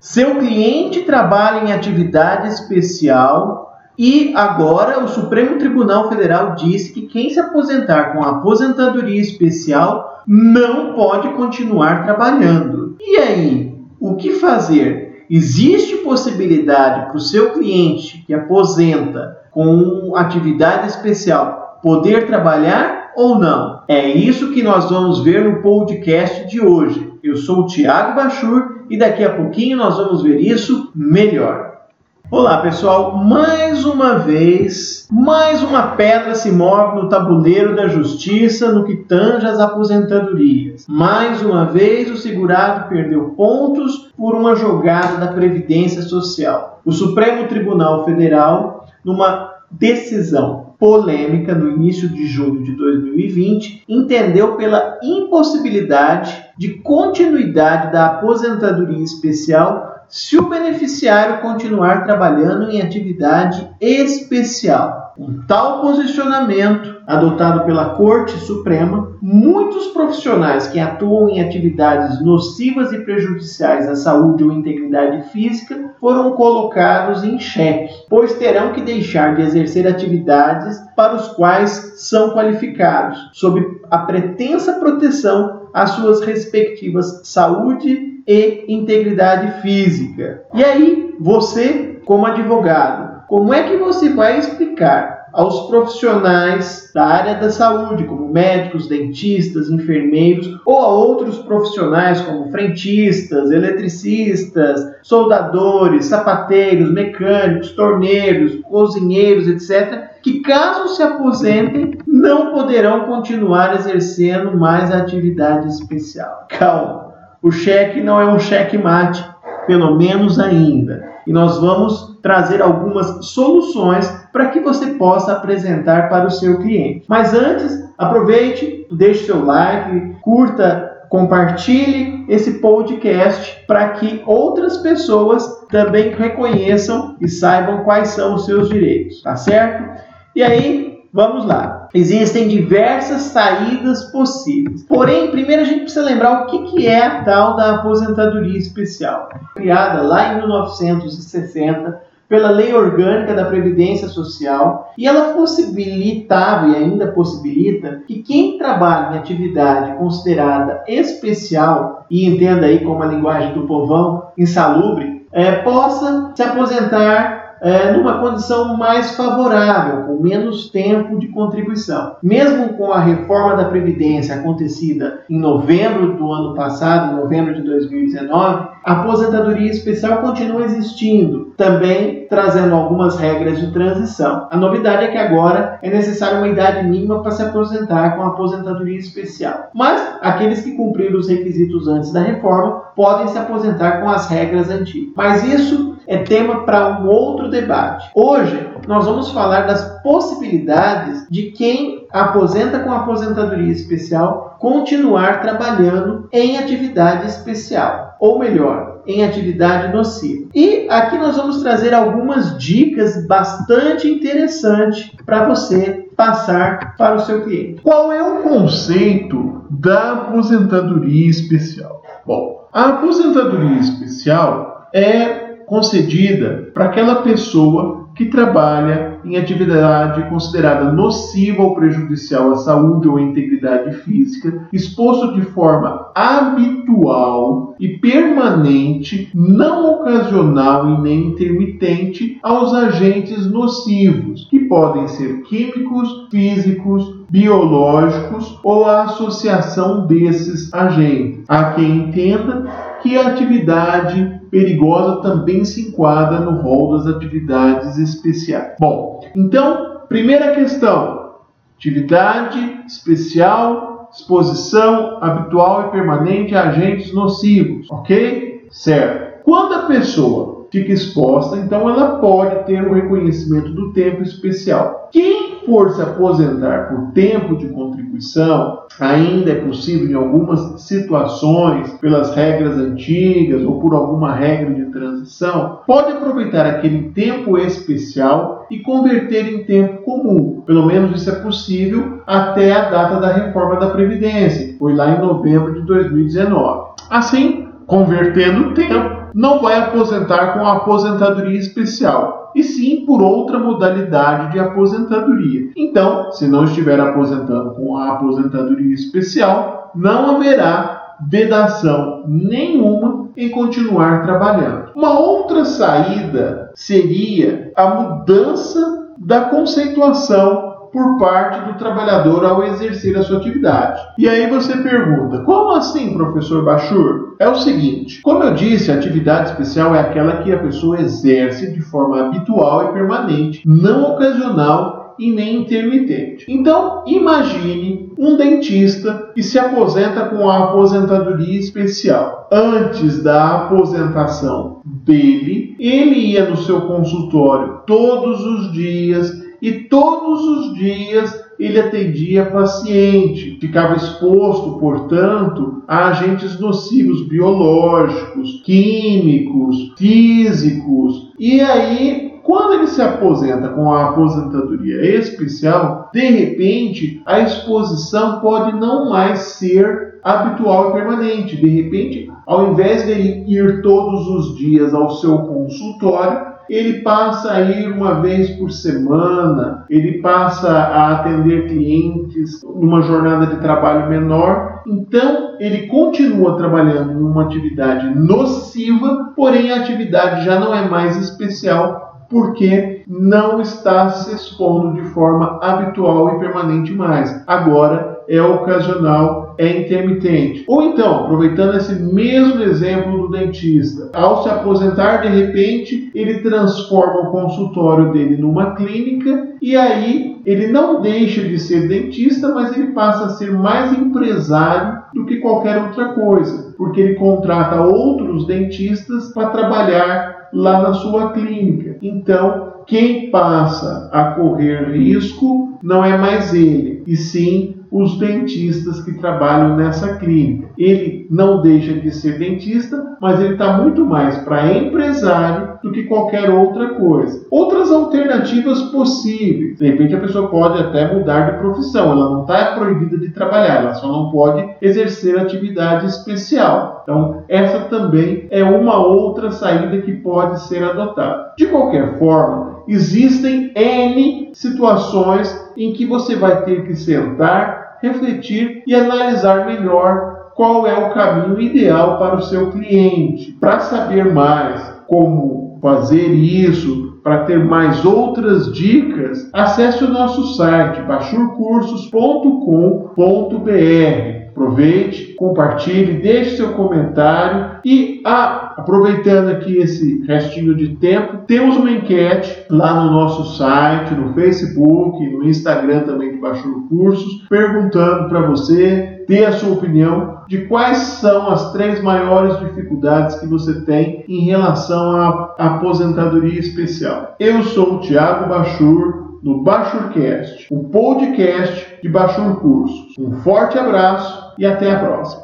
Seu cliente trabalha em atividade especial e agora o Supremo Tribunal Federal disse que quem se aposentar com aposentadoria especial não pode continuar trabalhando. E aí, o que fazer? Existe possibilidade para o seu cliente que aposenta com atividade especial poder trabalhar ou não? É isso que nós vamos ver no podcast de hoje. Eu sou o Tiago Bachur e daqui a pouquinho nós vamos ver isso melhor. Olá pessoal, mais uma vez, mais uma pedra se move no tabuleiro da justiça no que tange as aposentadorias. Mais uma vez, o segurado perdeu pontos por uma jogada da Previdência Social. O Supremo Tribunal Federal, numa decisão polêmica no início de julho de 2020, entendeu pela impossibilidade de continuidade da aposentadoria especial se o beneficiário continuar trabalhando em atividade especial. Um tal posicionamento, adotado pela Corte Suprema, muitos profissionais que atuam em atividades nocivas e prejudiciais à saúde ou integridade física foram colocados em xeque, pois terão que deixar de exercer atividades para os quais são qualificados, sob a pretensa proteção às suas respectivas saúde e integridade física. E aí, você, como advogado, como é que você vai explicar aos profissionais da área da saúde, como médicos, dentistas, enfermeiros, ou a outros profissionais como frentistas, eletricistas, soldadores, sapateiros, mecânicos, torneiros, cozinheiros, etc., que caso se aposentem, não poderão continuar exercendo mais a atividade especial. Calma o cheque não é um cheque mate, pelo menos ainda. E nós vamos trazer algumas soluções para que você possa apresentar para o seu cliente. Mas antes, aproveite, deixe seu like, curta, compartilhe esse podcast para que outras pessoas também reconheçam e saibam quais são os seus direitos, tá certo? E aí, vamos lá. Existem diversas saídas possíveis. Porém, primeiro a gente precisa lembrar o que, que é a tal da aposentadoria especial. Criada lá em 1960 pela Lei Orgânica da Previdência Social e ela possibilitava e ainda possibilita que quem trabalha em atividade considerada especial, e entenda aí como a linguagem do povão, insalubre, é, possa se aposentar é, numa condição mais favorável, com menos tempo de contribuição. Mesmo com a reforma da Previdência acontecida em novembro do ano passado, em novembro de 2019, a aposentadoria especial continua existindo, também trazendo algumas regras de transição. A novidade é que agora é necessária uma idade mínima para se aposentar com a aposentadoria especial. Mas aqueles que cumpriram os requisitos antes da reforma podem se aposentar com as regras antigas. Mas isso é tema para um outro debate. Hoje nós vamos falar das possibilidades de quem aposenta com aposentadoria especial continuar trabalhando em atividade especial, ou melhor, em atividade nociva. E aqui nós vamos trazer algumas dicas bastante interessantes para você passar para o seu cliente. Qual é o conceito da aposentadoria especial? Bom, a aposentadoria especial é concedida para aquela pessoa que trabalha em atividade considerada nociva ou prejudicial à saúde ou à integridade física, exposto de forma habitual e permanente, não ocasional e nem intermitente, aos agentes nocivos, que podem ser químicos, físicos, biológicos ou a associação desses agentes. Há quem entenda que a atividade perigosa também se enquadra no rol das atividades especiais. Bom, então, primeira questão: atividade especial, exposição habitual e permanente a agentes nocivos, ok? Certo. Quando a pessoa fica exposta, então ela pode ter o um reconhecimento do tempo especial. Quem for se aposentar por tempo de contribuição, ainda é possível em algumas situações, pelas regras antigas ou por alguma regra de transição, pode aproveitar aquele tempo especial e converter em tempo comum. Pelo menos isso é possível até a data da reforma da Previdência, que foi lá em novembro de 2019. Assim, convertendo o tempo, não vai aposentar com a aposentadoria especial, e sim por outra modalidade de aposentadoria. Então, se não estiver aposentando com a aposentadoria especial, não haverá vedação nenhuma em continuar trabalhando. Uma outra saída seria a mudança da conceituação por parte do trabalhador ao exercer a sua atividade. E aí você pergunta: como assim, professor Bachur? É o seguinte: como eu disse, a atividade especial é aquela que a pessoa exerce de forma habitual e permanente, não ocasional e nem intermitente. Então, imagine um dentista que se aposenta com a aposentadoria especial. Antes da aposentação dele, ele ia no seu consultório todos os dias e todos os dias ele atendia paciente, ficava exposto, portanto, a agentes nocivos biológicos, químicos, físicos. E aí, quando ele se aposenta com a aposentadoria especial, de repente a exposição pode não mais ser habitual e permanente. De repente, ao invés de ir todos os dias ao seu consultório, ele passa a ir uma vez por semana, ele passa a atender clientes numa jornada de trabalho menor. Então, ele continua trabalhando numa atividade nociva, porém a atividade já não é mais especial porque não está se expondo de forma habitual e permanente mais. Agora é ocasional é intermitente. Ou então, aproveitando esse mesmo exemplo do dentista, ao se aposentar de repente, ele transforma o consultório dele numa clínica e aí ele não deixa de ser dentista, mas ele passa a ser mais empresário do que qualquer outra coisa, porque ele contrata outros dentistas para trabalhar lá na sua clínica. Então, quem passa a correr risco não é mais ele, e sim os dentistas que trabalham nessa clínica. Ele não deixa de ser dentista, mas ele está muito mais para empresário do que qualquer outra coisa. Outras alternativas possíveis. De repente a pessoa pode até mudar de profissão, ela não está proibida de trabalhar, ela só não pode exercer atividade especial. Então, essa também é uma outra saída que pode ser adotada. De qualquer forma, existem N situações em que você vai ter que sentar, refletir e analisar melhor qual é o caminho ideal para o seu cliente. Para saber mais como fazer isso, para ter mais outras dicas, acesse o nosso site bachurcursos.com.br. Aproveite, compartilhe, deixe seu comentário e ah, aproveitando aqui esse restinho de tempo, temos uma enquete lá no nosso site, no Facebook, no Instagram também de Baixo Cursos, perguntando para você ter a sua opinião de quais são as três maiores dificuldades que você tem em relação à aposentadoria especial. Eu sou o Tiago Bachur no Bachurcast, o podcast de Bachur Cursos. Um forte abraço e até a próxima.